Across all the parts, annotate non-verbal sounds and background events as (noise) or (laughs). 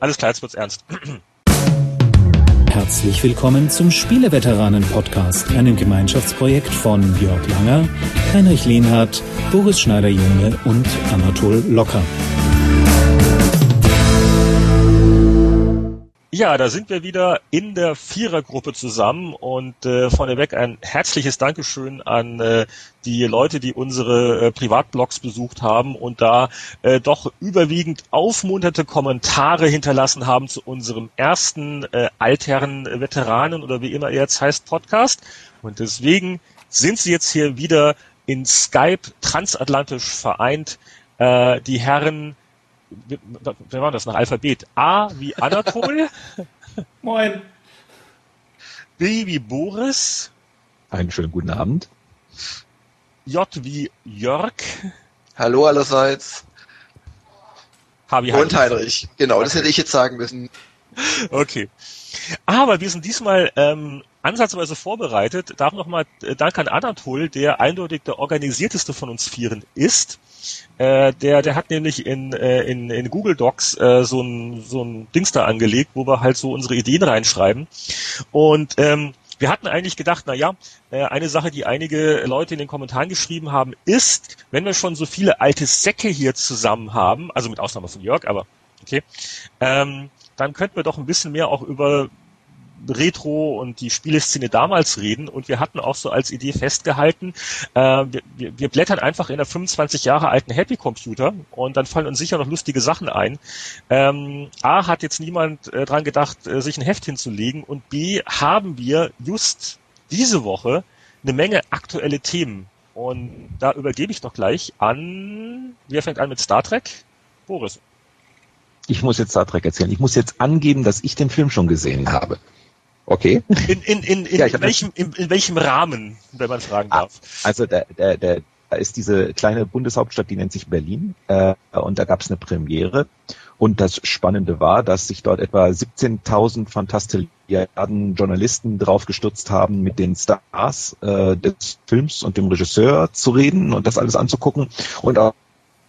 alles klar, jetzt wird's ernst. Herzlich willkommen zum Spieleveteranen-Podcast, einem Gemeinschaftsprojekt von Jörg Langer, Heinrich Lehnhardt, Boris Schneider-Junge und Anatol Locker. Ja, da sind wir wieder in der Vierergruppe zusammen und äh, vorneweg ein herzliches Dankeschön an äh, die Leute, die unsere äh, Privatblogs besucht haben und da äh, doch überwiegend aufmunterte Kommentare hinterlassen haben zu unserem ersten äh, Altherren Veteranen oder wie immer er jetzt heißt Podcast. Und deswegen sind sie jetzt hier wieder in Skype transatlantisch vereint. Äh, die Herren wer war das nach Alphabet? A wie Anatol. (laughs) Moin. B wie Boris. Einen schönen guten Abend. J wie Jörg. Hallo allerseits. H wie Und Heinrich. Genau, okay. das hätte ich jetzt sagen müssen. Okay. Aber wir sind diesmal ähm, ansatzweise vorbereitet. Darf nochmal äh, Dank an Anatol, der eindeutig der organisierteste von uns Vieren ist. Äh, der, der hat nämlich in, äh, in, in Google Docs äh, so ein, so ein Dings da angelegt, wo wir halt so unsere Ideen reinschreiben. Und ähm, wir hatten eigentlich gedacht, na ja, äh, eine Sache, die einige Leute in den Kommentaren geschrieben haben, ist, wenn wir schon so viele alte Säcke hier zusammen haben, also mit Ausnahme von Jörg, aber okay, ähm, dann könnten wir doch ein bisschen mehr auch über Retro und die Spieleszene damals reden und wir hatten auch so als Idee festgehalten, äh, wir, wir blättern einfach in der 25 Jahre alten Happy Computer und dann fallen uns sicher noch lustige Sachen ein. Ähm, A hat jetzt niemand äh, dran gedacht, äh, sich ein Heft hinzulegen und B haben wir just diese Woche eine Menge aktuelle Themen und da übergebe ich doch gleich an, wer fängt an mit Star Trek? Boris. Ich muss jetzt Star Trek erzählen. Ich muss jetzt angeben, dass ich den Film schon gesehen habe. Okay. In, in, in, in, ja, in welchem, in, in, welchem Rahmen, wenn man fragen ah, darf? Also der, der, der, da ist diese kleine Bundeshauptstadt, die nennt sich Berlin, äh, und da gab es eine Premiere. Und das Spannende war, dass sich dort etwa 17.000 Fantastilliarden Journalisten drauf gestürzt haben, mit den Stars äh, des Films und dem Regisseur zu reden und das alles anzugucken und auch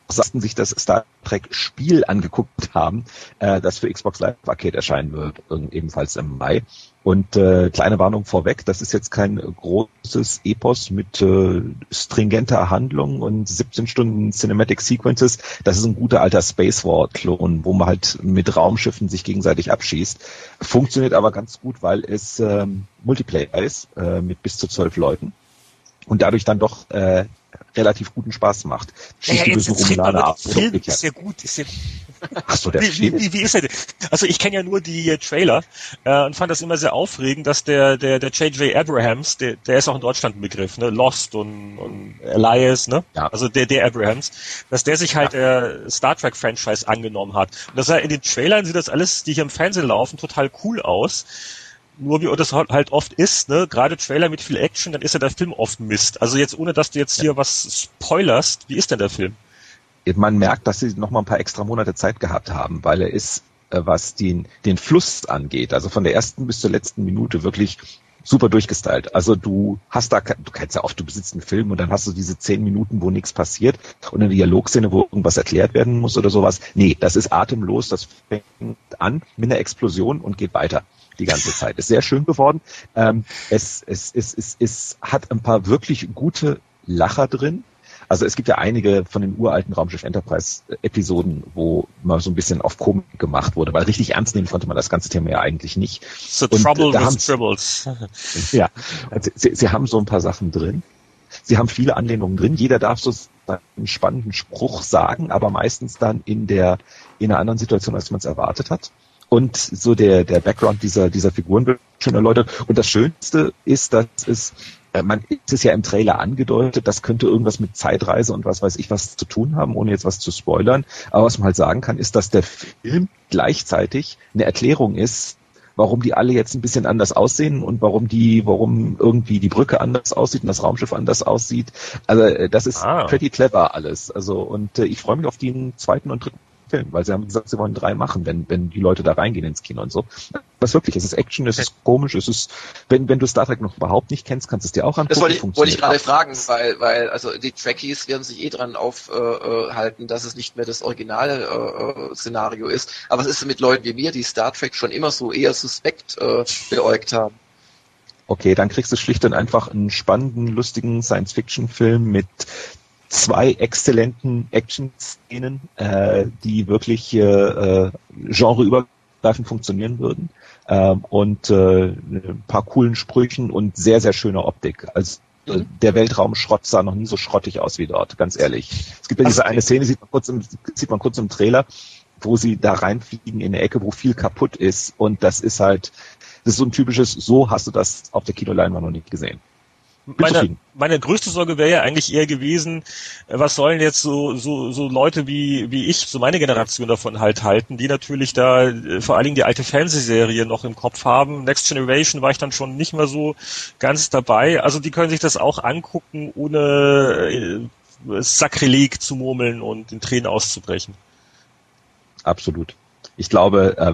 sagten sich das Star Trek Spiel angeguckt haben, äh, das für Xbox Live Arcade erscheinen wird, ebenfalls im Mai. Und äh, kleine Warnung vorweg, das ist jetzt kein großes Epos mit äh, stringenter Handlung und 17 Stunden Cinematic Sequences. Das ist ein guter alter Space War Klon, wo man halt mit Raumschiffen sich gegenseitig abschießt. Funktioniert aber ganz gut, weil es ähm, Multiplayer ist äh, mit bis zu zwölf Leuten und dadurch dann doch äh, relativ guten Spaß macht. Schießt ja, ja, jetzt, jetzt ab. Film ist ja gut, ist ja Ach so, der wie, wie, wie ist er denn? Also ich kenne ja nur die äh, Trailer äh, und fand das immer sehr aufregend, dass der der der J.J. Abrahams, der der ist auch in Deutschland ein Begriff, ne, Lost und, und Elias, ne, ja. also der der Abrahams, dass der sich halt ja. der Star Trek Franchise angenommen hat. Und das in den Trailern sieht das alles, die hier im Fernsehen laufen, total cool aus. Nur wie das halt oft ist, ne, gerade Trailer mit viel Action, dann ist ja der Film oft Mist. Also jetzt ohne, dass du jetzt hier was spoilerst, wie ist denn der Film? Man merkt, dass sie noch mal ein paar extra Monate Zeit gehabt haben, weil er ist, äh, was den, den Fluss angeht, also von der ersten bis zur letzten Minute wirklich super durchgestylt. Also du hast da, du kennst ja oft, du besitzt einen Film und dann hast du diese zehn Minuten, wo nichts passiert und eine Dialogszene, wo irgendwas erklärt werden muss oder sowas. Nee, das ist atemlos, das fängt an mit einer Explosion und geht weiter die ganze Zeit. Ist sehr schön geworden. Ähm, es, es, es, es, es hat ein paar wirklich gute Lacher drin. Also es gibt ja einige von den uralten Raumschiff Enterprise Episoden, wo mal so ein bisschen auf Komik gemacht wurde, weil richtig ernst nehmen konnte man das ganze Thema ja eigentlich nicht. So Und Trouble with Tribbles. ja, also sie, sie haben so ein paar Sachen drin. Sie haben viele Anlehnungen drin. Jeder darf so einen spannenden Spruch sagen, aber meistens dann in der in einer anderen Situation, als man es erwartet hat und so der, der Background dieser, dieser Figuren wird schon erläutert. Und das Schönste ist, dass es, äh, man ist es ja im Trailer angedeutet, das könnte irgendwas mit Zeitreise und was weiß ich was zu tun haben, ohne jetzt was zu spoilern. Aber was man halt sagen kann, ist, dass der Film gleichzeitig eine Erklärung ist, warum die alle jetzt ein bisschen anders aussehen und warum die, warum irgendwie die Brücke anders aussieht und das Raumschiff anders aussieht. Also äh, das ist ah. pretty clever alles. Also und äh, ich freue mich auf den zweiten und dritten Film, weil sie haben gesagt, sie wollen drei machen, wenn, wenn die Leute da reingehen ins Kino und so. Was wirklich, es ist Action, es ist komisch, es ist, wenn, wenn du Star Trek noch überhaupt nicht kennst, kannst du es dir auch angucken. Das wollte ich, wollte ich gerade fragen, weil, weil, also die Trekkies werden sich eh dran aufhalten, äh, dass es nicht mehr das originale äh, Szenario ist. Aber was ist mit Leuten wie mir, die Star Trek schon immer so eher suspekt äh, beäugt haben? Okay, dann kriegst du schlicht und einfach einen spannenden, lustigen Science-Fiction-Film mit zwei exzellenten Action-Szenen, äh, die wirklich äh, genreübergreifend funktionieren würden ähm, und äh, ein paar coolen Sprüchen und sehr, sehr schöne Optik. Also äh, mhm. der Weltraumschrott sah noch nie so schrottig aus wie dort, ganz ehrlich. Es gibt ja diese eine Szene, sieht man kurz im, sieht man kurz im Trailer, wo sie da reinfliegen in eine Ecke, wo viel kaputt ist und das ist halt, das ist so ein typisches, so hast du das auf der Kinoleinwand noch nicht gesehen meine, meine größte Sorge wäre ja eigentlich eher gewesen, äh, was sollen jetzt so, so, so Leute wie, wie ich, so meine Generation davon halt halten, die natürlich da äh, vor allen Dingen die alte Fernsehserie noch im Kopf haben. Next Generation war ich dann schon nicht mehr so ganz dabei. Also die können sich das auch angucken, ohne äh, Sakrileg zu murmeln und in Tränen auszubrechen. Absolut ich glaube, äh,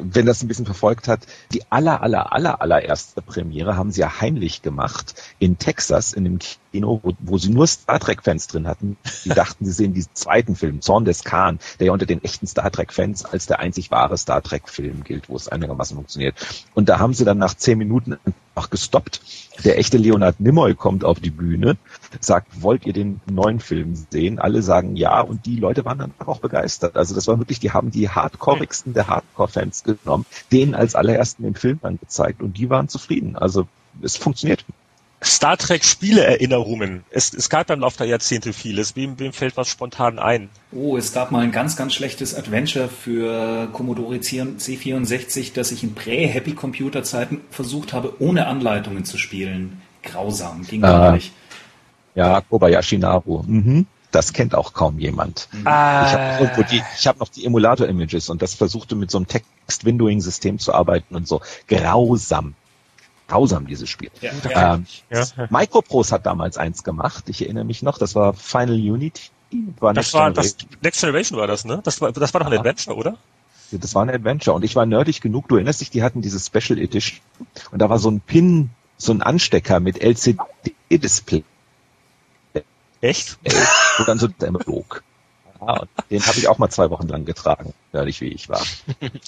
wenn das ein bisschen verfolgt hat, die aller, aller, aller, allererste Premiere haben sie ja heimlich gemacht in Texas, in dem Kino, wo, wo sie nur Star Trek-Fans drin hatten. Die dachten, sie sehen diesen zweiten Film, Zorn des Khan, der ja unter den echten Star Trek-Fans als der einzig wahre Star Trek-Film gilt, wo es einigermaßen funktioniert. Und da haben sie dann nach zehn Minuten einfach gestoppt. Der echte Leonard Nimoy kommt auf die Bühne, sagt, wollt ihr den neuen Film sehen? Alle sagen ja und die Leute waren dann auch begeistert. Also das war wirklich, die haben die hardcoreigsten der Hardcore-Fans genommen, denen als allerersten den Film dann gezeigt und die waren zufrieden. Also es funktioniert. Star Trek Spieleerinnerungen. Es, es gab im Laufe der Jahrzehnte vieles. Wem, wem fällt was spontan ein? Oh, es gab mal ein ganz, ganz schlechtes Adventure für Commodore C64, das ich in Prä-Happy-Computer-Zeiten versucht habe, ohne Anleitungen zu spielen. Grausam, ging ah, gar nicht. Ja, Kobayashi Naru. Mhm. Das kennt auch kaum jemand. Mhm. Ah. Ich habe hab noch die Emulator-Images und das versuchte mit so einem Text-Windowing-System zu arbeiten und so. Grausam grausam, dieses Spiel. Ja, ähm, ja. Microprose hat damals eins gemacht, ich erinnere mich noch, das war Final Unity. War das Next war das Next Generation war das, ne? Das war, das war doch ein Adventure, oder? Das war ein Adventure und ich war nerdig genug, du erinnerst dich, die hatten diese Special Edition und da war so ein Pin, so ein Anstecker mit LCD-Display. Echt? Wo dann so der flog. Ja, den habe ich auch mal zwei Wochen lang getragen, ehrlich wie ich war.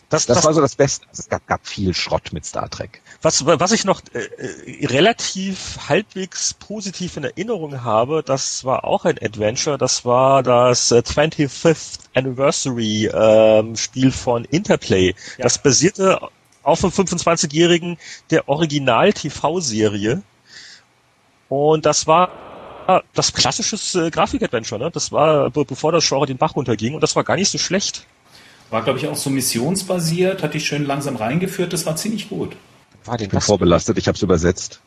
Das, das, das war so das Beste. Also es gab, gab, viel Schrott mit Star Trek. Was, was ich noch äh, äh relativ halbwegs positiv in Erinnerung habe, das war auch ein Adventure, das war das äh, 25th Anniversary ähm, Spiel von Interplay. Ja. Das basierte auf dem 25-jährigen der Original-TV-Serie. Und das war das klassisches äh, Grafik-Adventure, ne? Das war, bevor das Genre den Bach runterging und das war gar nicht so schlecht. War, glaube ich, auch so missionsbasiert, hat dich schön langsam reingeführt, das war ziemlich gut. War den ich bin vorbelastet, ich habe es übersetzt.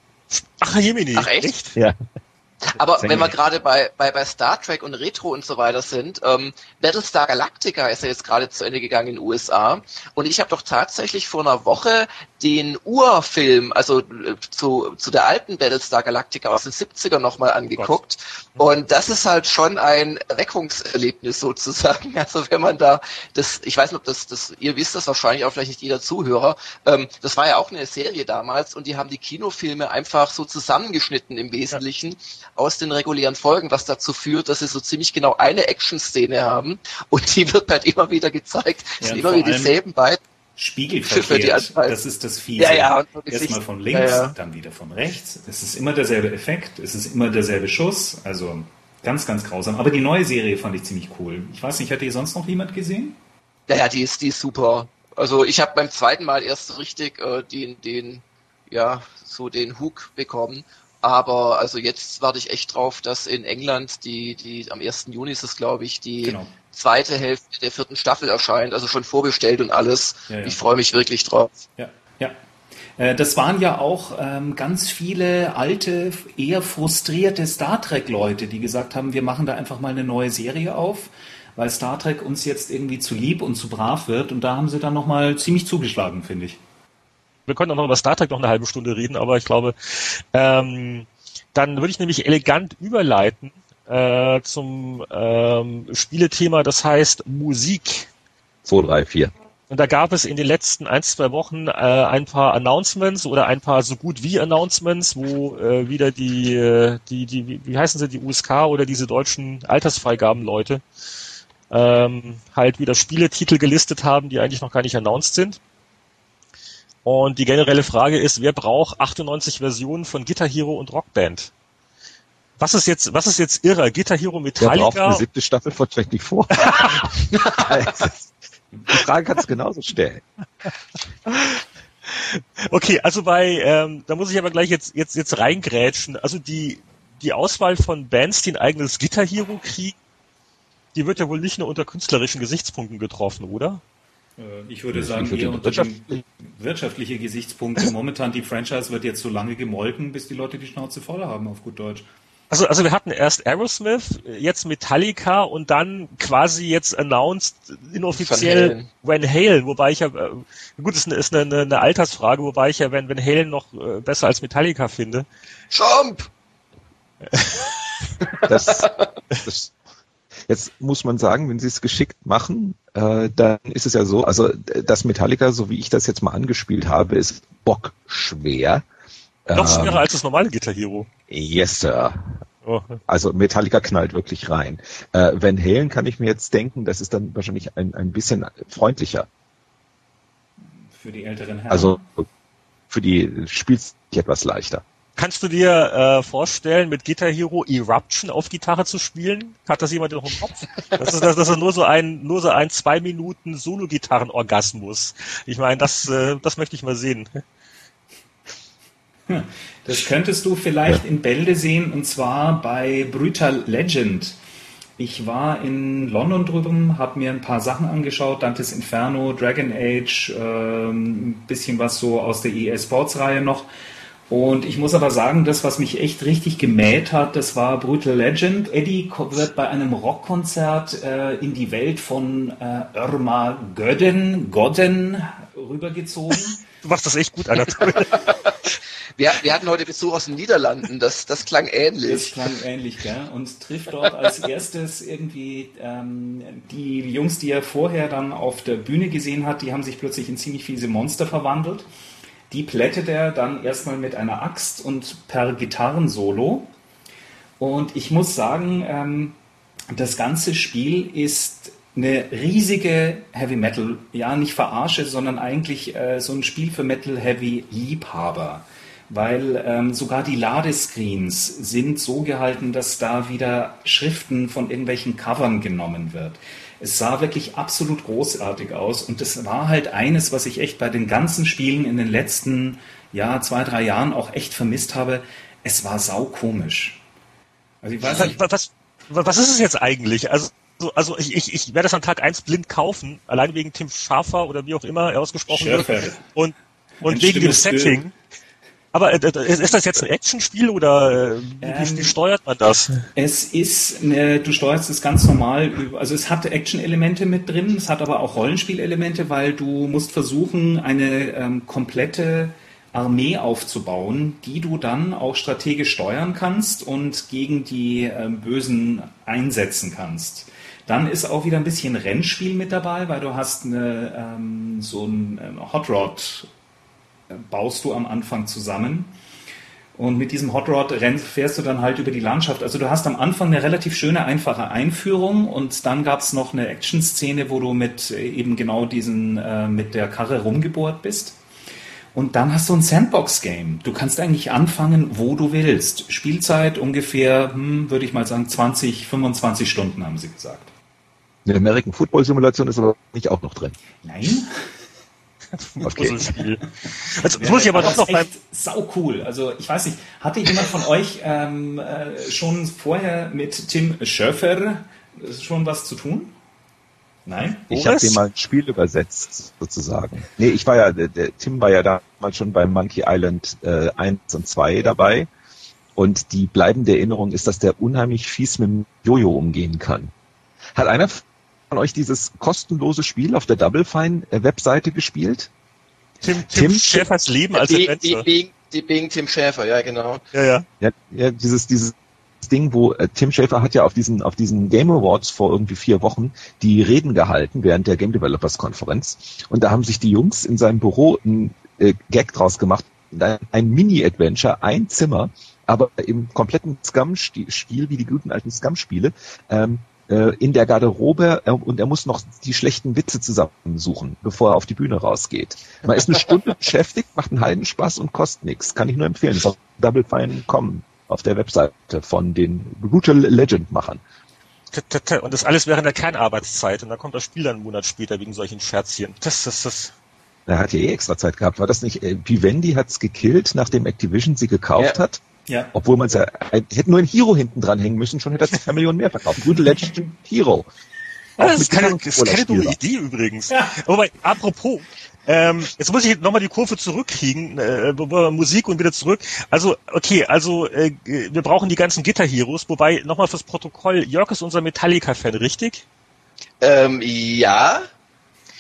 Ach, Jemini. Ach, echt? Ja. Aber wenn wir gerade bei, bei, bei Star Trek und Retro und so weiter sind, ähm, Battlestar Galactica ist ja jetzt gerade zu Ende gegangen in den USA und ich habe doch tatsächlich vor einer Woche den Urfilm, also äh, zu, zu der alten Battlestar Galactica aus den 70er nochmal angeguckt oh und das ist halt schon ein Erweckungserlebnis sozusagen. (laughs) Also wenn man da das, ich weiß nicht, ob das, das ihr wisst das wahrscheinlich auch vielleicht nicht jeder Zuhörer, ähm, das war ja auch eine Serie damals und die haben die Kinofilme einfach so zusammengeschnitten im Wesentlichen. Ja aus den regulären Folgen, was dazu führt, dass sie so ziemlich genau eine Action-Szene haben und die wird halt immer wieder gezeigt. Es sind immer wieder dieselben beiden. Spiegelverkehrt, das ist das Fiese. Ja, ja, Erstmal von links, ja, ja. dann wieder von rechts. Es ist immer derselbe Effekt, es ist immer derselbe Schuss, also ganz, ganz grausam. Aber die neue Serie fand ich ziemlich cool. Ich weiß nicht, hat die sonst noch jemand gesehen? Ja, ja, die ist, die ist super. Also ich habe beim zweiten Mal erst richtig äh, den, den, ja, so den Hook bekommen. Aber also jetzt warte ich echt drauf, dass in England die, die am 1. Juni ist es, glaube ich, die genau. Zweite Hälfte der vierten Staffel erscheint, also schon vorbestellt und alles. Ja, ja. Ich freue mich wirklich drauf. Ja, ja. Äh, das waren ja auch ähm, ganz viele alte, eher frustrierte Star Trek-Leute, die gesagt haben, wir machen da einfach mal eine neue Serie auf, weil Star Trek uns jetzt irgendwie zu lieb und zu brav wird. Und da haben sie dann nochmal ziemlich zugeschlagen, finde ich wir können auch noch über Star Trek noch eine halbe Stunde reden, aber ich glaube, ähm, dann würde ich nämlich elegant überleiten äh, zum ähm, Spielethema, das heißt Musik. 2, 3, 4. Und da gab es in den letzten ein, zwei Wochen äh, ein paar Announcements oder ein paar so gut wie Announcements, wo äh, wieder die, äh, die, die, wie heißen sie, die USK oder diese deutschen Altersfreigabenleute ähm, halt wieder Spieletitel gelistet haben, die eigentlich noch gar nicht announced sind. Und die generelle Frage ist, wer braucht 98 Versionen von Guitar Hero und Rockband? Was ist jetzt, was ist jetzt irre? Guitar Hero Metallica? Wer braucht eine siebte Staffel von 24? (laughs) (laughs) Die Frage kannst du genauso stellen. Okay, also bei, ähm, da muss ich aber gleich jetzt, jetzt, jetzt reingrätschen. Also die, die Auswahl von Bands, die ein eigenes Guitar Hero kriegen, die wird ja wohl nicht nur unter künstlerischen Gesichtspunkten getroffen, oder? Äh, ich würde sagen, eher unter wirtschaftliche. wirtschaftliche Gesichtspunkte. Momentan die Franchise wird jetzt so lange gemolken, bis die Leute die Schnauze voll haben, auf gut Deutsch. Also, also wir hatten erst Aerosmith, jetzt Metallica und dann quasi jetzt announced inoffiziell Van Halen, wobei ich ja, äh, gut, ist eine, ist eine, eine Altersfrage, wobei ich ja Van, Van Halen noch äh, besser als Metallica finde. Trump! (laughs) Das, das, jetzt muss man sagen, wenn sie es geschickt machen, äh, dann ist es ja so, also das Metallica, so wie ich das jetzt mal angespielt habe, ist bockschwer. Noch schwerer ähm, als das normale Guitar Hero. Yes, Sir. Oh. Also Metallica knallt wirklich rein. Äh, Van Halen kann ich mir jetzt denken, das ist dann wahrscheinlich ein, ein bisschen freundlicher. Für die älteren Herren. Also für die spielt es etwas leichter. Kannst du dir äh, vorstellen, mit Guitar Hero Eruption auf Gitarre zu spielen? Hat das jemand noch im Kopf? Das ist, das, das ist nur so ein, nur so ein zwei Minuten Solo-Gitarren-Orgasmus. Ich meine, das, äh, das möchte ich mal sehen. (laughs) Das könntest du vielleicht ja. in Bälde sehen und zwar bei Brutal Legend. Ich war in London drüben, habe mir ein paar Sachen angeschaut, Dantes Inferno, Dragon Age, äh, ein bisschen was so aus der EA Sports Reihe noch. Und ich muss aber sagen, das, was mich echt richtig gemäht hat, das war Brutal Legend. Eddie wird bei einem Rockkonzert äh, in die Welt von äh, Irma Göden, Godden rübergezogen. Du machst das echt gut, Anatol. (laughs) Wir, wir hatten heute Besuch aus den Niederlanden, das, das klang ähnlich. Das klang ähnlich, gell? Und trifft dort als erstes irgendwie ähm, die Jungs, die er vorher dann auf der Bühne gesehen hat, die haben sich plötzlich in ziemlich fiese Monster verwandelt. Die plättet er dann erstmal mit einer Axt und per Gitarrensolo. Und ich muss sagen, ähm, das ganze Spiel ist eine riesige Heavy Metal, ja nicht verarsche, sondern eigentlich äh, so ein Spiel für Metal Heavy Liebhaber weil ähm, sogar die Ladescreens sind so gehalten, dass da wieder Schriften von irgendwelchen Covern genommen wird. Es sah wirklich absolut großartig aus und das war halt eines, was ich echt bei den ganzen Spielen in den letzten ja, zwei, drei Jahren auch echt vermisst habe. Es war saukomisch. Also ich weiß nicht, was, was, was ist es jetzt eigentlich? Also also ich, ich, ich werde das an Tag 1 blind kaufen, allein wegen Tim Schafer oder wie auch immer er ausgesprochen Schärfer. wird. Und, und wegen dem Setting. Aber äh, ist das jetzt ein Actionspiel oder äh, wie, ähm, wie, steuert man das? Es ist, äh, du steuerst es ganz normal, also es hat Action-Elemente mit drin, es hat aber auch Rollenspielelemente, weil du musst versuchen, eine ähm, komplette Armee aufzubauen, die du dann auch strategisch steuern kannst und gegen die äh, Bösen einsetzen kannst. Dann ist auch wieder ein bisschen Rennspiel mit dabei, weil du hast eine, ähm, so ein ähm, Hot Rod baust du am Anfang zusammen. Und mit diesem Hot Rod fährst du dann halt über die Landschaft. Also du hast am Anfang eine relativ schöne, einfache Einführung und dann gab es noch eine Action-Szene, wo du mit äh, eben genau diesen, äh, mit der Karre rumgebohrt bist. Und dann hast du ein Sandbox-Game. Du kannst eigentlich anfangen, wo du willst. Spielzeit ungefähr, hm, würde ich mal sagen, 20, 25 Stunden, haben sie gesagt. Eine American Football Simulation ist aber nicht auch noch drin. Nein. (laughs) Okay. Also, das muss ich aber doch noch beim... Sau cool. Also, ich weiß nicht, hatte jemand von euch ähm, äh, schon vorher mit Tim Schöffer schon was zu tun? Nein? Ich habe dem mal ein Spiel übersetzt, sozusagen. Nee, ich war ja, der, der Tim war ja damals schon bei Monkey Island äh, 1 und 2 dabei. Und die bleibende Erinnerung ist, dass der unheimlich fies mit dem Jojo umgehen kann. Hat einer von euch dieses kostenlose Spiel auf der Double Fine äh, Webseite gespielt? Tim, Tim, Tim Schäfers Leben als Adventure. Die, die, Tim Schäfer, ja genau. Ja, ja. Ja, ja dieses, dieses Ding, wo äh, Tim Schafer hat ja auf diesen auf diesen Game Awards vor irgendwie vier Wochen die Reden gehalten während der Game Developers Konferenz und da haben sich die Jungs in seinem Büro ein äh, Gag draus gemacht, ein, ein Mini-Adventure, ein Zimmer, aber im kompletten Scum-Stil wie die guten alten Scum-Spiele. Ähm, äh, in der Garderobe äh, und er muss noch die schlechten Witze zusammensuchen, bevor er auf die Bühne rausgeht. Man ist eine Stunde (laughs) beschäftigt, macht einen halben Spaß und kostet nichts. Kann ich nur empfehlen. Das ist auf Double Fine kommen auf der Webseite von den Brutal Legend Machern. Und das alles während der Kernarbeitszeit und dann kommt das Spiel dann einen Monat später wegen solchen Scherzchen. Das, das, das. Er hat ja eh extra Zeit gehabt. War das nicht, äh, Vivendi hat's gekillt, nachdem Activision sie gekauft ja. hat? Ja. Obwohl man es ja, hätte nur ein Hero hinten dran hängen müssen, schon hätte er zwei Millionen mehr verkauft. Brutal Legend (laughs) Hero. Ja, das, ist keine, das ist keine dumme Idee übrigens. Ja. Wobei, apropos, ähm, jetzt muss ich nochmal die Kurve zurückkriegen, äh, Musik und wieder zurück. Also, okay, also äh, wir brauchen die ganzen Gitter-Heroes, wobei, nochmal fürs Protokoll, Jörg ist unser Metallica-Fan, richtig? Ähm, ja.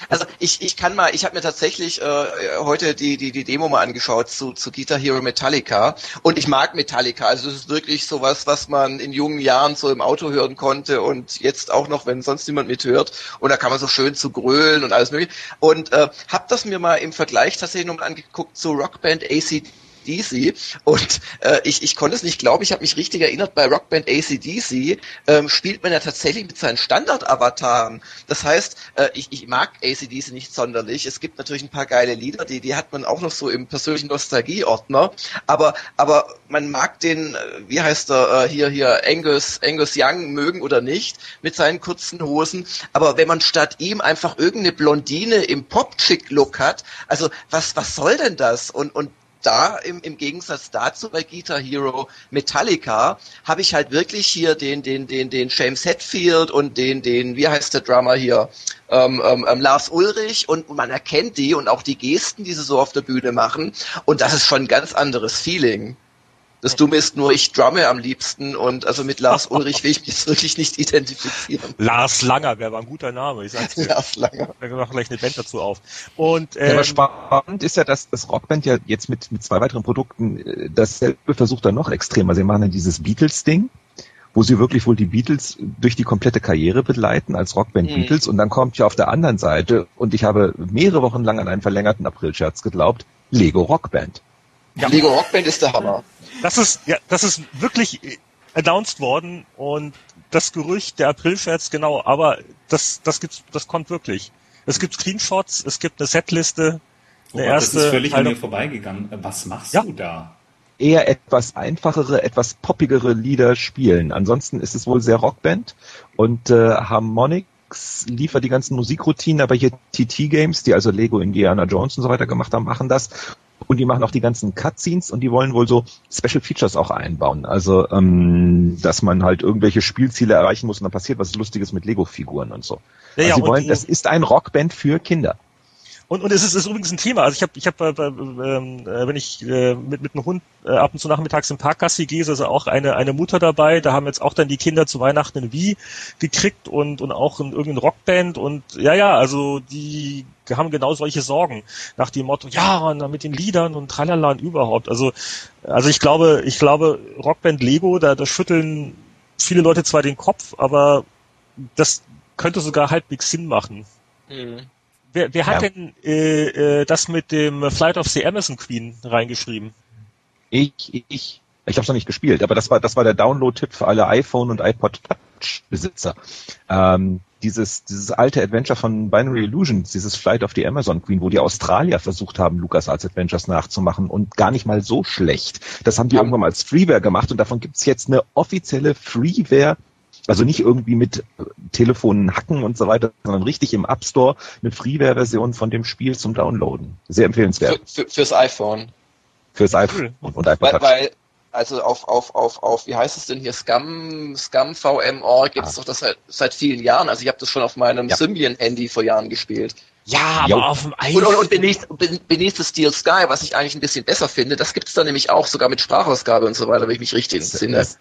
Also ich, ich kann mal, ich habe mir tatsächlich äh, heute die, die, die Demo mal angeschaut zu, zu Guitar Hero Metallica und ich mag Metallica. Also es ist wirklich sowas, was man in jungen Jahren so im Auto hören konnte und jetzt auch noch, wenn sonst niemand mithört. Und da kann man so schön zu grölen und alles mögliche. Und äh, habe das mir mal im Vergleich tatsächlich nochmal angeguckt zu Rockband AC ACDC und äh, ich, ich konnte es nicht glauben, ich habe mich richtig erinnert, bei Rockband ACDC ähm, spielt man ja tatsächlich mit seinen Standard-Avataren. Das heißt, äh, ich, ich mag ACDC nicht sonderlich. Es gibt natürlich ein paar geile Lieder, die, die hat man auch noch so im persönlichen Nostalgie-Ordner, aber, aber man mag den, äh, wie heißt er, äh, hier, hier, Angus, Angus Young mögen oder nicht, mit seinen kurzen Hosen, aber wenn man statt ihm einfach irgendeine Blondine im Pop-Chick-Look hat, also was, was soll denn das? Und, und da im, im Gegensatz dazu bei Guitar Hero Metallica habe ich halt wirklich hier den, den, den, den James Hetfield und den, den, wie heißt der Drummer hier, ähm, ähm, ähm, Lars Ulrich und man erkennt die und auch die Gesten, die sie so auf der Bühne machen und das ist schon ein ganz anderes Feeling. Das Dumme ist nur, ich drumme am liebsten und also mit Lars Ulrich will ich mich jetzt (laughs) wirklich nicht identifizieren. Lars Langer wäre ein guter Name, ich sag's dir. Lars Langer. Wir machen gleich eine Band dazu auf. Und, ähm, ja, aber ähm, spannend ist ja, dass das Rockband ja jetzt mit, mit zwei weiteren Produkten äh, dasselbe versucht dann noch extremer. Sie machen dann dieses Beatles-Ding, wo sie wirklich wohl die Beatles durch die komplette Karriere begleiten als Rockband mhm. Beatles und dann kommt ja auf der anderen Seite und ich habe mehrere Wochen lang an einen verlängerten Aprilscherz geglaubt, Lego Rockband. Ja. Lego Rockband ist der Hammer. Das ist, ja, das ist wirklich announced worden und das Gerücht, der April-Scherz, genau, aber das, das gibt's, das kommt wirklich. Es gibt Screenshots, es gibt eine Setliste. Eine oh Gott, erste das ist völlig an mir vorbeigegangen. Was machst ja. du da? Eher etwas einfachere, etwas poppigere Lieder spielen. Ansonsten ist es wohl sehr Rockband und äh, Harmonix liefert die ganzen Musikroutinen, aber hier TT Games, die also Lego Indiana Jones und so weiter gemacht haben, machen das und die machen auch die ganzen Cutscenes und die wollen wohl so Special Features auch einbauen. Also, ähm, dass man halt irgendwelche Spielziele erreichen muss und dann passiert was Lustiges mit Lego-Figuren und so. Ja, also sie wollen, das ist ein Rockband für Kinder. Und, und es ist, ist übrigens ein Thema. Also ich habe, ich hab, äh, ähm, äh, wenn ich äh, mit, mit einem Hund äh, ab und zu nachmittags im Parkgassi gehe, ist also auch eine, eine Mutter dabei. Da haben jetzt auch dann die Kinder zu Weihnachten ein Wii gekriegt und, und auch in irgendeine Rockband. Und ja, ja, also die haben genau solche Sorgen nach dem Motto, ja, und mit den Liedern und tralala und überhaupt. Also, also ich glaube, ich glaube, Rockband Lego, da, da schütteln viele Leute zwar den Kopf, aber das könnte sogar halbwegs Sinn machen. Mhm. Wer, wer hat ja. denn äh, äh, das mit dem Flight of the Amazon Queen reingeschrieben? Ich, ich. Ich habe es noch nicht gespielt, aber das war das war der Download-Tipp für alle iPhone und iPod Touch-Besitzer. Ähm, dieses dieses alte Adventure von Binary Illusions, dieses Flight of the Amazon Queen, wo die Australier versucht haben, Lucas als Adventures nachzumachen und gar nicht mal so schlecht. Das haben die ja. irgendwann mal als Freeware gemacht und davon gibt's jetzt eine offizielle Freeware also nicht irgendwie mit äh, Telefonen hacken und so weiter, sondern richtig im App Store eine Freeware-Version von dem Spiel zum Downloaden. Sehr empfehlenswert. Für, für, fürs iPhone. Fürs iPhone und, und iPod weil, weil, also auf, auf, auf, auf, wie heißt es denn hier, Scum, Scum VMOR gibt es ah. doch das seit, seit vielen Jahren. Also ich habe das schon auf meinem ja. Symbian-Handy vor Jahren gespielt. Ja, aber jo. auf dem iPhone. Und, und, und Beneath, Beneath the Steel Sky, was ich eigentlich ein bisschen besser finde, das gibt es da nämlich auch, sogar mit Sprachausgabe und so weiter, wenn ich mich richtig entsinne. Das,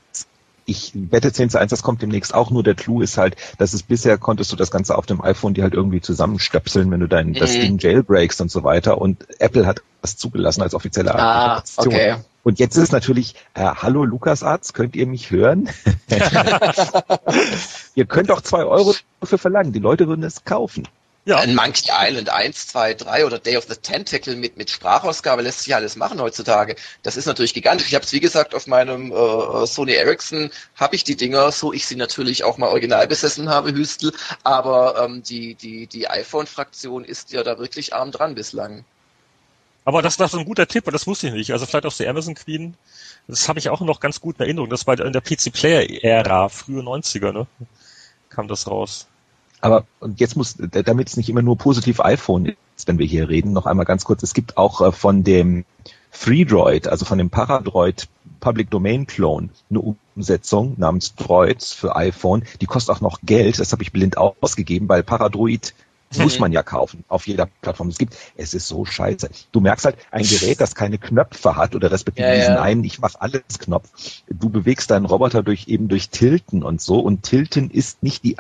ich wette 10 zu 1, das kommt demnächst auch, nur der Clou ist halt, dass es bisher konntest du das Ganze auf dem iPhone die halt irgendwie zusammenstöpseln, wenn du dein, mhm. das Ding jailbreakst und so weiter und Apple hat das zugelassen als offizielle ah, Okay. Und jetzt ist natürlich, äh, hallo LukasArts, könnt ihr mich hören? (laughs) ihr könnt auch zwei Euro dafür verlangen. Die Leute würden es kaufen. Ja. Ein Monkey Island 1, 2, 3 oder Day of the Tentacle mit, mit Sprachausgabe lässt sich alles machen heutzutage. Das ist natürlich gigantisch. Ich habe es wie gesagt auf meinem äh, Sony Ericsson habe ich die Dinger, so ich sie natürlich auch mal original besessen habe, Hüstel. Aber ähm, die, die, die iPhone-Fraktion ist ja da wirklich arm dran bislang. Aber das, das ist ein guter Tipp, das wusste ich nicht. Also vielleicht auch der Amazon Queen, das habe ich auch noch ganz gut in Erinnerung. Das war in der PC Player Ära, frühe 90er, ne? Kam das raus. Aber und jetzt muss, damit es nicht immer nur positiv iPhone ist, wenn wir hier reden, noch einmal ganz kurz. Es gibt auch äh, von dem FreeDroid, also von dem Paradroid Public Domain Clone, eine Umsetzung namens Droids für iPhone. Die kostet auch noch Geld. Das habe ich blind ausgegeben, weil Paradroid muss man ja kaufen auf jeder Plattform. Es gibt, es ist so scheiße. Du merkst halt, ein Gerät, das keine Knöpfe hat oder respektive ja, diesen ja. einen, ich mach alles Knopf. Du bewegst deinen Roboter durch eben durch Tilten und so und Tilten ist nicht die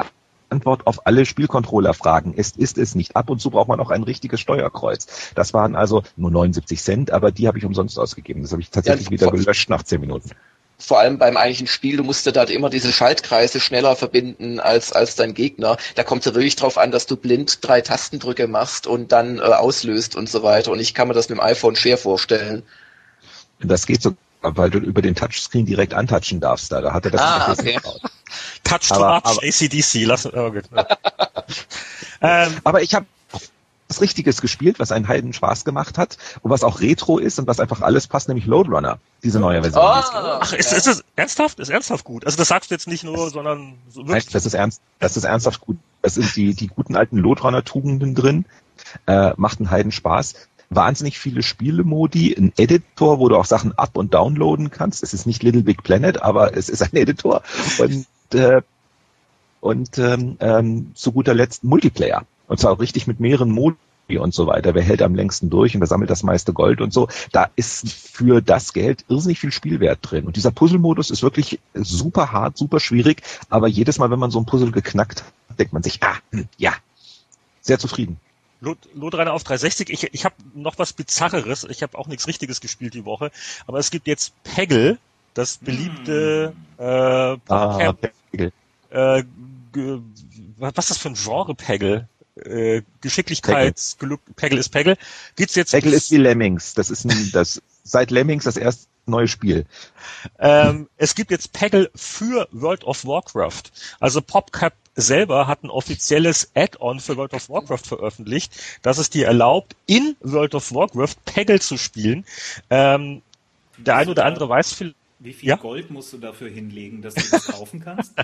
Antwort auf alle Spielcontroller-Fragen. Es ist es nicht. Ab und zu braucht man auch ein richtiges Steuerkreuz. Das waren also nur 79 Cent, aber die habe ich umsonst ausgegeben. Das habe ich tatsächlich ja, wieder gelöscht nach 10 Minuten vor allem beim eigentlichen Spiel, du musst da immer diese Schaltkreise schneller verbinden als, als dein Gegner. Da kommt es ja wirklich drauf an, dass du blind drei Tastendrücke machst und dann äh, auslöst und so weiter. Und ich kann mir das mit dem iPhone schwer vorstellen. Das geht so, weil du über den Touchscreen direkt antatschen darfst. Da, da hat er das ah, okay. (laughs) Touch to aber, ACDC, lass, oh, gut. (laughs) ähm, aber ich habe was Richtiges gespielt, was einen Heiden Spaß gemacht hat und was auch Retro ist und was einfach alles passt, nämlich Loadrunner, diese neue Version. Oh, Ach, ist, ist es ernsthaft? Ist ernsthaft gut? Also das sagst du jetzt nicht nur, das, sondern so wirklich. Nein, das ist ernst, das ist ernsthaft gut. Das sind die, die guten alten Loadrunner-Tugenden drin, äh, macht einen Heiden Spaß wahnsinnig viele Spielemodi, ein Editor, wo du auch Sachen up- und downloaden kannst. Es ist nicht Little Big Planet, aber es ist ein Editor. Und, äh, und ähm, ähm, zu guter Letzt Multiplayer. Und zwar auch richtig mit mehreren Modi und so weiter. Wer hält am längsten durch und wer sammelt das meiste Gold und so. Da ist für das Geld irrsinnig viel Spielwert drin. Und dieser Puzzle-Modus ist wirklich super hart, super schwierig. Aber jedes Mal, wenn man so ein Puzzle geknackt denkt man sich, ah, hm, ja, sehr zufrieden. Lodreiner auf 360. Ich, ich habe noch was Bizarreres. Ich habe auch nichts Richtiges gespielt die Woche. Aber es gibt jetzt Peggle, das beliebte mm. äh, ah, Peggle. Äh, was ist das für ein Genre Peggle? äh, Geschicklichkeitsglück, Peggle ist Peggle. Geht's jetzt? Peggle ist wie Lemmings. Das ist ein, das, seit Lemmings das erste neue Spiel. Ähm, es gibt jetzt Peggle für World of Warcraft. Also PopCap selber hat ein offizielles Add-on für World of Warcraft veröffentlicht, das es dir erlaubt, in World of Warcraft Peggle zu spielen. Ähm, der ein oder andere weiß viel. Wie viel ja? Gold musst du dafür hinlegen, dass du das kaufen kannst? (laughs)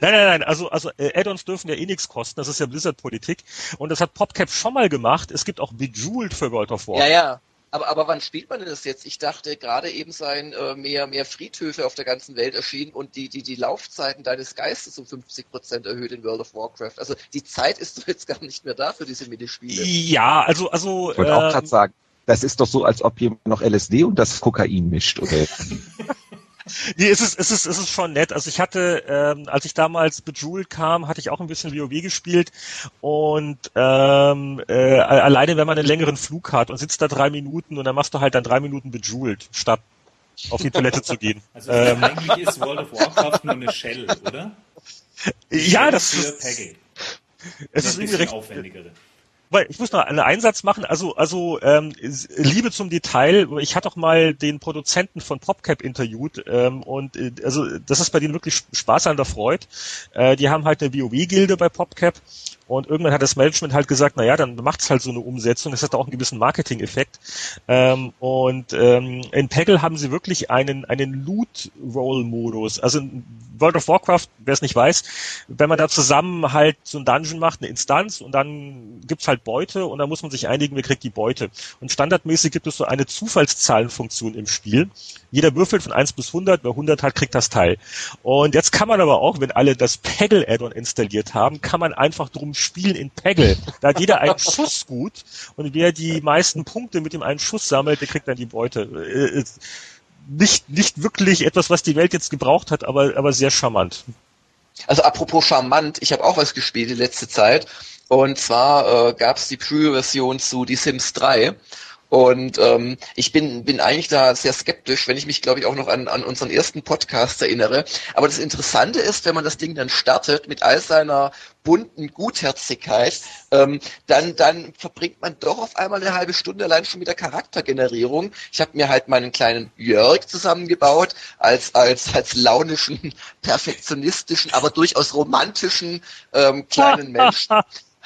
Nein, nein, nein, also, also äh, Add-ons dürfen ja eh nichts kosten, das ist ja Blizzard-Politik. Und das hat PopCap schon mal gemacht. Es gibt auch Bejeweled für World of Warcraft. Ja, ja. Aber, aber wann spielt man denn das jetzt? Ich dachte, gerade eben seien äh, mehr, mehr Friedhöfe auf der ganzen Welt erschienen und die, die, die Laufzeiten deines Geistes um 50 Prozent erhöht in World of Warcraft. Also die Zeit ist (laughs) doch jetzt gar nicht mehr da für diese Minispiele. Ja, also, also. Ich wollte ähm, auch gerade sagen, das ist doch so, als ob jemand noch LSD und das Kokain mischt, oder? (laughs) (laughs) nee, es ist, es ist, es ist schon nett. Also ich hatte, ähm, als ich damals Bejeweled kam, hatte ich auch ein bisschen WoW gespielt und ähm, äh, alleine, wenn man einen längeren Flug hat und sitzt da drei Minuten und dann machst du halt dann drei Minuten Bejeweled, statt auf die Toilette zu gehen. (laughs) Also ähm, eigentlich ist World of Warcraft nur eine Shell, oder? ja, das ist. Es ist irgendwie recht aufwendigere weil ich muss noch einen Einsatz machen, also also ähm, Liebe zum Detail. Ich hatte auch mal den Produzenten von PopCap interviewt ähm, und äh, also das ist bei denen wirklich Spaß an der Freude. Äh, die haben halt eine WoW-Gilde bei PopCap und irgendwann hat das Management halt gesagt, na ja, dann macht's halt so eine Umsetzung. Das hat auch einen gewissen Marketing-Effekt. Ähm, und ähm, in Peggle haben sie wirklich einen, einen Loot-Roll-Modus. Also in World of Warcraft, wer es nicht weiß, wenn man da zusammen halt so ein Dungeon macht, eine Instanz und dann gibt's halt Beute und dann muss man sich einigen, wer kriegt die Beute. Und standardmäßig gibt es so eine Zufallszahlenfunktion im Spiel. Jeder würfelt von 1 bis 100, wer 100 hat, kriegt das Teil. Und jetzt kann man aber auch, wenn alle das Peggle-Add-on installiert haben, kann man einfach drum spielen in Peggle. Da hat jeder einen Schuss gut und wer die meisten Punkte mit dem einen Schuss sammelt, der kriegt dann die Beute. Äh, nicht, nicht wirklich etwas, was die Welt jetzt gebraucht hat, aber, aber sehr charmant. Also apropos charmant, ich habe auch was gespielt die letzte Zeit. Und zwar äh, gab es die Preview-Version zu Die Sims 3 Und ähm, ich bin, bin eigentlich da sehr skeptisch, wenn ich mich, glaube ich, auch noch an, an unseren ersten Podcast erinnere. Aber das Interessante ist, wenn man das Ding dann startet mit all seiner bunten Gutherzigkeit, ähm, dann, dann verbringt man doch auf einmal eine halbe Stunde allein schon mit der Charaktergenerierung. Ich habe mir halt meinen kleinen Jörg zusammengebaut, als, als, als launischen, perfektionistischen, aber durchaus romantischen ähm, kleinen (laughs) Menschen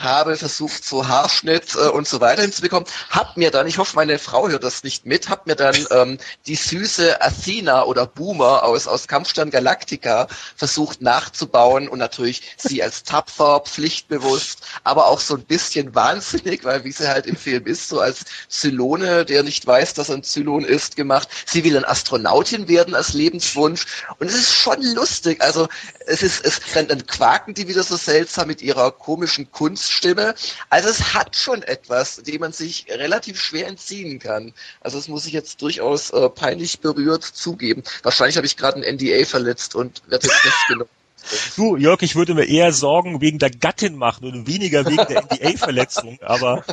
habe versucht, so Haarschnitt äh, und so weiter hinzubekommen. Hab mir dann, ich hoffe, meine Frau hört das nicht mit, hab mir dann ähm, die süße Athena oder Boomer aus, aus Kampfstern Galactica versucht nachzubauen und natürlich sie als tapfer, pflichtbewusst, aber auch so ein bisschen wahnsinnig, weil wie sie halt im Film ist, so als Zylone, der nicht weiß, dass er ein Zylon ist, gemacht. Sie will ein Astronautin werden als Lebenswunsch und es ist schon lustig. Also es ist, es, dann, dann quaken die wieder so seltsam mit ihrer komischen Kunst Stimme. Also es hat schon etwas, dem man sich relativ schwer entziehen kann. Also das muss ich jetzt durchaus äh, peinlich berührt zugeben. Wahrscheinlich habe ich gerade ein NDA verletzt und werde jetzt festgenommen. (laughs) Du, Jörg, ich würde mir eher Sorgen wegen der Gattin machen und weniger wegen der NDA-Verletzung, aber.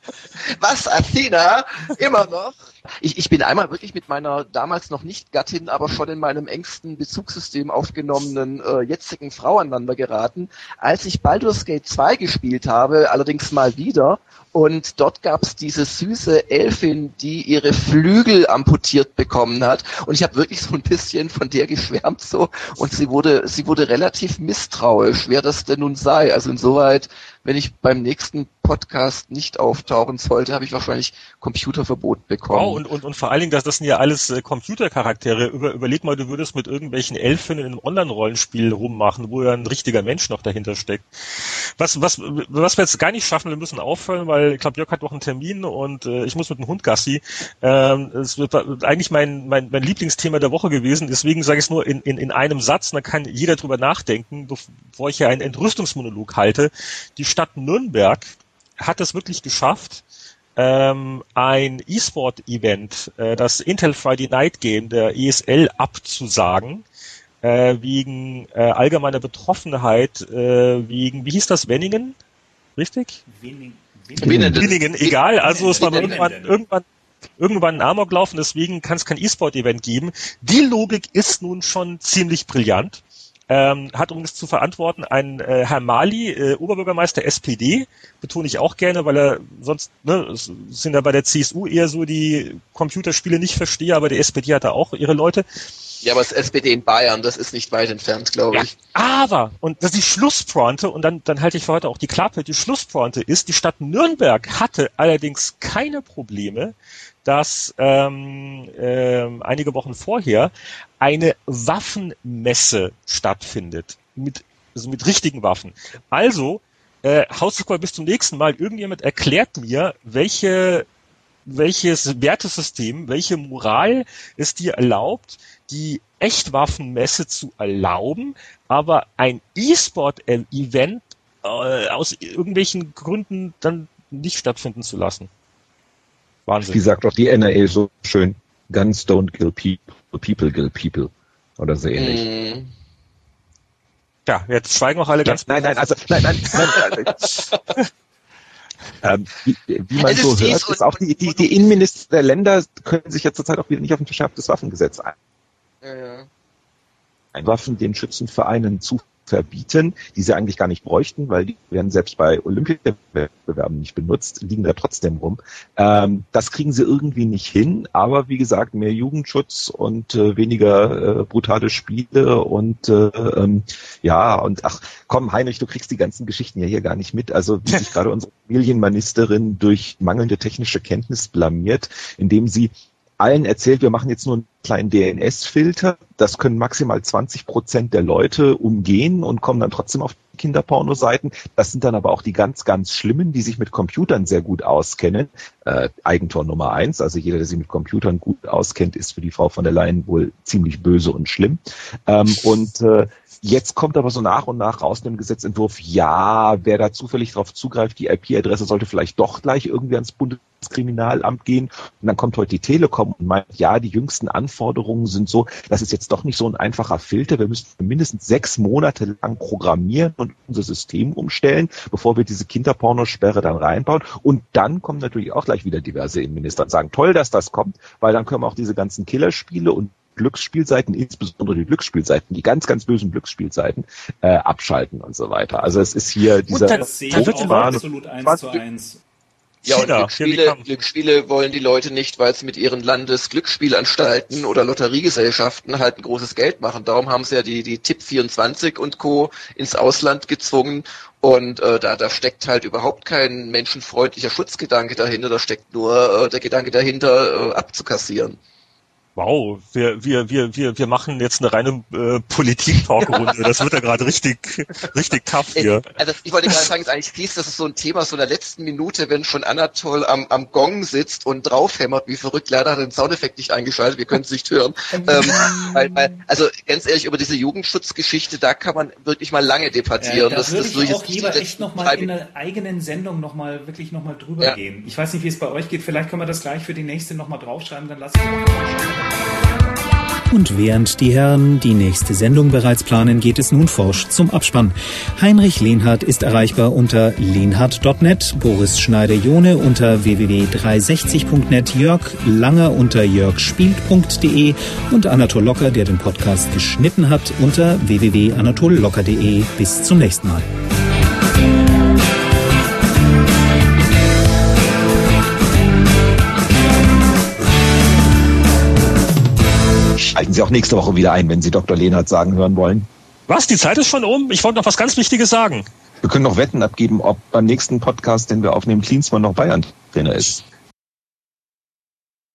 (laughs) Was, Athena? Immer noch? Ich, ich bin einmal wirklich mit meiner damals noch nicht Gattin, aber schon in meinem engsten Bezugssystem aufgenommenen äh, jetzigen Frau aneinander geraten, als ich Baldur's Gate 2 gespielt habe, allerdings mal wieder und dort gab es diese süße Elfin, die ihre Flügel amputiert bekommen hat. Und ich habe wirklich so ein bisschen von der geschwärmt so. Und sie wurde, sie wurde relativ misstrauisch, wer das denn nun sei. Also insoweit wenn ich beim nächsten Podcast nicht auftauchen sollte, habe ich wahrscheinlich Computerverbot bekommen. Wow, und, und, und vor allen Dingen, das, das sind ja alles äh, Computercharaktere. Über, überleg mal, du würdest mit irgendwelchen Elfen in einem Online-Rollenspiel rummachen, wo ja ein richtiger Mensch noch dahinter steckt. Was, was, was wir jetzt gar nicht schaffen, wir müssen aufhören, weil ich glaube, Jörg hat noch einen Termin und äh, ich muss mit dem Hund Gassi. Ähm, es wird eigentlich mein, mein, mein Lieblingsthema der Woche gewesen, deswegen sage ich es nur in, in, in einem Satz, dann kann jeder drüber nachdenken, bevor ich hier einen Entrüstungsmonolog halte. Die Stadt Nürnberg hat es wirklich geschafft, ähm, ein E-Sport-Event, äh, das Intel Friday Night Game der ESL abzusagen, äh, wegen äh, allgemeiner Betroffenheit, äh, wegen, wie hieß das, Wenningen? Richtig? Wenningen. Wenningen, egal. Also es war irgendwann, irgendwann irgendwann ein Amoklauf und deswegen kann es kein E-Sport-Event geben. Die Logik ist nun schon ziemlich brillant ähm, hat übrigens zu verantworten ein äh, Herr Mali, äh, Oberbürgermeister SPD, betone ich auch gerne, weil er sonst ne, sind ja bei der CSU eher so die Computerspiele nicht verstehe, aber der SPD hat da auch ihre Leute. Ja, aber das SPD in Bayern, das ist nicht weit entfernt, glaube ich. Ja, aber, und das ist die Schlusspointe, und dann, dann halte ich für heute auch die Klappe, die Schlusspointe ist, die Stadt Nürnberg hatte allerdings keine Probleme, dass ähm, äh, einige Wochen vorher eine Waffenmesse stattfindet mit also mit richtigen Waffen. Also äh, Hausaufgabe bis zum nächsten Mal. Irgendjemand erklärt mir, welche welches Wertesystem, welche Moral es dir erlaubt, die Echtwaffenmesse zu erlauben, aber ein E-Sport-Event äh, aus irgendwelchen Gründen dann nicht stattfinden zu lassen. Wahnsinn. Wie sagt doch die NRA so schön, Guns don't kill people, people kill people. Oder so ähnlich. Mm. Ja, jetzt schweigen auch alle ganz. Nein, nein, also, nein, nein, nein. nein (laughs) ähm, wie, wie, man so hört, ist auch die, die, die Innenminister der Länder können sich ja zurzeit auch wieder nicht auf ein verschärftes Waffengesetz ein. Ja, ja. Ein Waffen den Schützenvereinen zu verbieten, die sie eigentlich gar nicht bräuchten, weil die werden selbst bei Olympiawettbewerben nicht benutzt, liegen da trotzdem rum. Ähm, das kriegen sie irgendwie nicht hin, aber wie gesagt, mehr Jugendschutz und äh, weniger äh, brutale Spiele und äh, ähm, ja, und ach komm, Heinrich, du kriegst die ganzen Geschichten ja hier gar nicht mit. Also wie sich (laughs) gerade unsere Familienministerin durch mangelnde technische Kenntnis blamiert, indem sie allen erzählt, wir machen jetzt nur einen kleinen DNS-Filter. Das können maximal 20 Prozent der Leute umgehen und kommen dann trotzdem auf Kinderpornoseiten. Das sind dann aber auch die ganz, ganz schlimmen, die sich mit Computern sehr gut auskennen. Äh, Eigentor Nummer eins, also jeder, der sich mit Computern gut auskennt, ist für die Frau von der Leyen wohl ziemlich böse und schlimm. Ähm, und äh, Jetzt kommt aber so nach und nach raus in dem Gesetzentwurf, ja, wer da zufällig drauf zugreift, die IP-Adresse sollte vielleicht doch gleich irgendwie ans Bundeskriminalamt gehen. Und dann kommt heute die Telekom und meint, ja, die jüngsten Anforderungen sind so, das ist jetzt doch nicht so ein einfacher Filter. Wir müssen mindestens sechs Monate lang programmieren und unser System umstellen, bevor wir diese Kinderpornosperre dann reinbauen. Und dann kommen natürlich auch gleich wieder diverse Innenminister und sagen, toll, dass das kommt, weil dann können wir auch diese ganzen Killerspiele und Glücksspielseiten, insbesondere die Glücksspielseiten, die ganz, ganz bösen Glücksspielseiten, äh, abschalten und so weiter. Also es ist hier dieser und das sehe ich auch absolut eins zu eins. Ja, und Glücksspiele, Glücksspiele wollen die Leute nicht, weil sie mit ihren Landesglücksspielanstalten oder Lotteriegesellschaften halt ein großes Geld machen. Darum haben sie ja die, die Tipp 24 und Co. ins Ausland gezwungen. Und äh, da, da steckt halt überhaupt kein menschenfreundlicher Schutzgedanke dahinter, da steckt nur äh, der Gedanke dahinter, äh, abzukassieren wow, wir, wir, wir, wir, wir machen jetzt eine reine äh, Politik-Talkrunde. Das wird ja gerade richtig, richtig tough hier. Also ich wollte gerade sagen, es ist eigentlich fies, das ist so ein Thema so in der letzten Minute, wenn schon Anatol am, am Gong sitzt und draufhämmert, wie verrückt. Leider hat er den Soundeffekt nicht eingeschaltet, wir können es nicht hören. (laughs) ähm, weil, weil, also ganz ehrlich, über diese Jugendschutzgeschichte, da kann man wirklich mal lange debattieren. Äh, da das, würde das ich auch lieber echt nochmal in einer eigenen Sendung nochmal wirklich nochmal drüber ja. gehen. Ich weiß nicht, wie es bei euch geht. Vielleicht können wir das gleich für die nächste nochmal draufschreiben, dann lasse ich es und während die Herren die nächste Sendung bereits planen, geht es nun forsch zum Abspann. Heinrich Lehnhardt ist erreichbar unter lehnhardt.net, Boris Schneider-Jone unter www.360.net, Jörg Langer unter jörgspielt.de und Anatol Locker, der den Podcast geschnitten hat, unter www.anatollocker.de. Bis zum nächsten Mal. Schalten Sie auch nächste Woche wieder ein, wenn Sie Dr. Lehnhardt sagen hören wollen. Was? Die Zeit ist schon um? Ich wollte noch was ganz Wichtiges sagen. Wir können noch Wetten abgeben, ob beim nächsten Podcast, den wir aufnehmen, Klinsmann noch Bayern-Trainer ist.